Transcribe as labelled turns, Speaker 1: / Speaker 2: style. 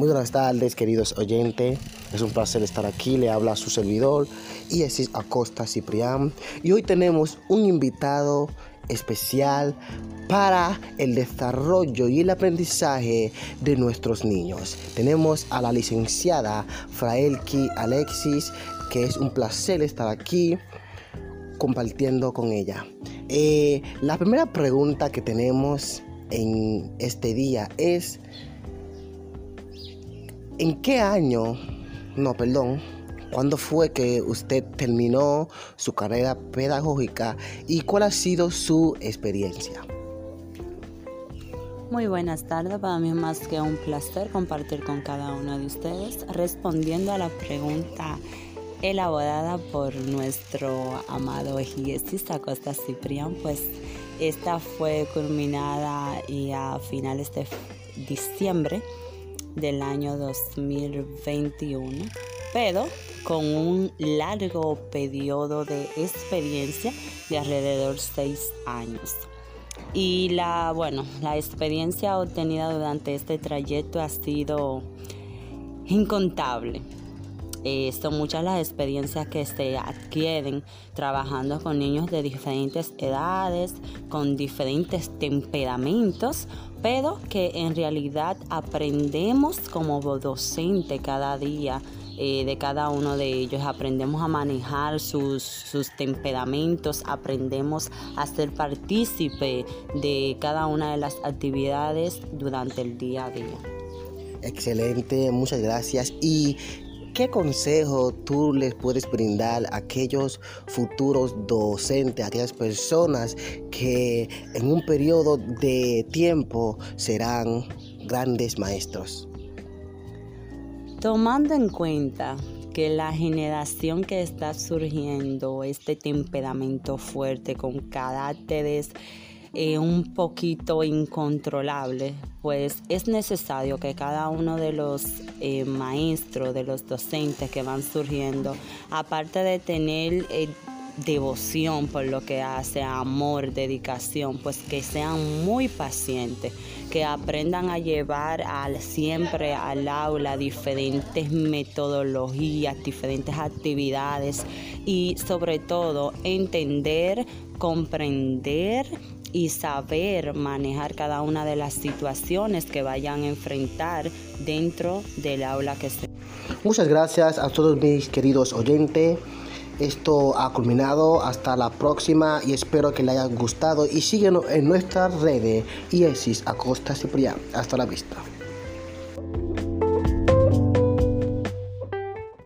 Speaker 1: Muy buenas tardes, queridos oyentes. Es un placer estar aquí. Le habla su servidor, Iesis Acosta Ciprián. Y hoy tenemos un invitado especial para el desarrollo y el aprendizaje de nuestros niños. Tenemos a la licenciada Fraelki Alexis, que es un placer estar aquí compartiendo con ella. Eh, la primera pregunta que tenemos en este día es, ¿en qué año, no, perdón, cuándo fue que usted terminó su carrera pedagógica y cuál ha sido su experiencia?
Speaker 2: Muy buenas tardes, para mí es más que un placer compartir con cada uno de ustedes respondiendo a la pregunta elaborada por nuestro amado ejidecista Costa Ciprián, pues esta fue culminada y a finales de diciembre del año 2021, pero con un largo periodo de experiencia de alrededor seis años. Y la, bueno, la experiencia obtenida durante este trayecto ha sido incontable. Eh, son muchas las experiencias que se adquieren trabajando con niños de diferentes edades, con diferentes temperamentos, pero que en realidad aprendemos como docente cada día eh, de cada uno de ellos. Aprendemos a manejar sus, sus temperamentos, aprendemos a ser partícipe de cada una de las actividades durante el día a día.
Speaker 1: Excelente, muchas gracias. Y ¿Qué consejo tú les puedes brindar a aquellos futuros docentes, a aquellas personas que en un periodo de tiempo serán grandes maestros?
Speaker 2: Tomando en cuenta que la generación que está surgiendo, este temperamento fuerte con caracteres eh, un poquito incontrolable, pues es necesario que cada uno de los eh, maestros, de los docentes que van surgiendo, aparte de tener eh, devoción por lo que hace, amor, dedicación, pues que sean muy pacientes, que aprendan a llevar al, siempre al aula diferentes metodologías, diferentes actividades y sobre todo entender, comprender y saber manejar cada una de las situaciones que vayan a enfrentar dentro del aula que se.
Speaker 1: Muchas gracias a todos mis queridos oyentes. Esto ha culminado. Hasta la próxima y espero que les haya gustado. Y síguenos en nuestras redes. IESIS Acosta Ciprián. Hasta la vista.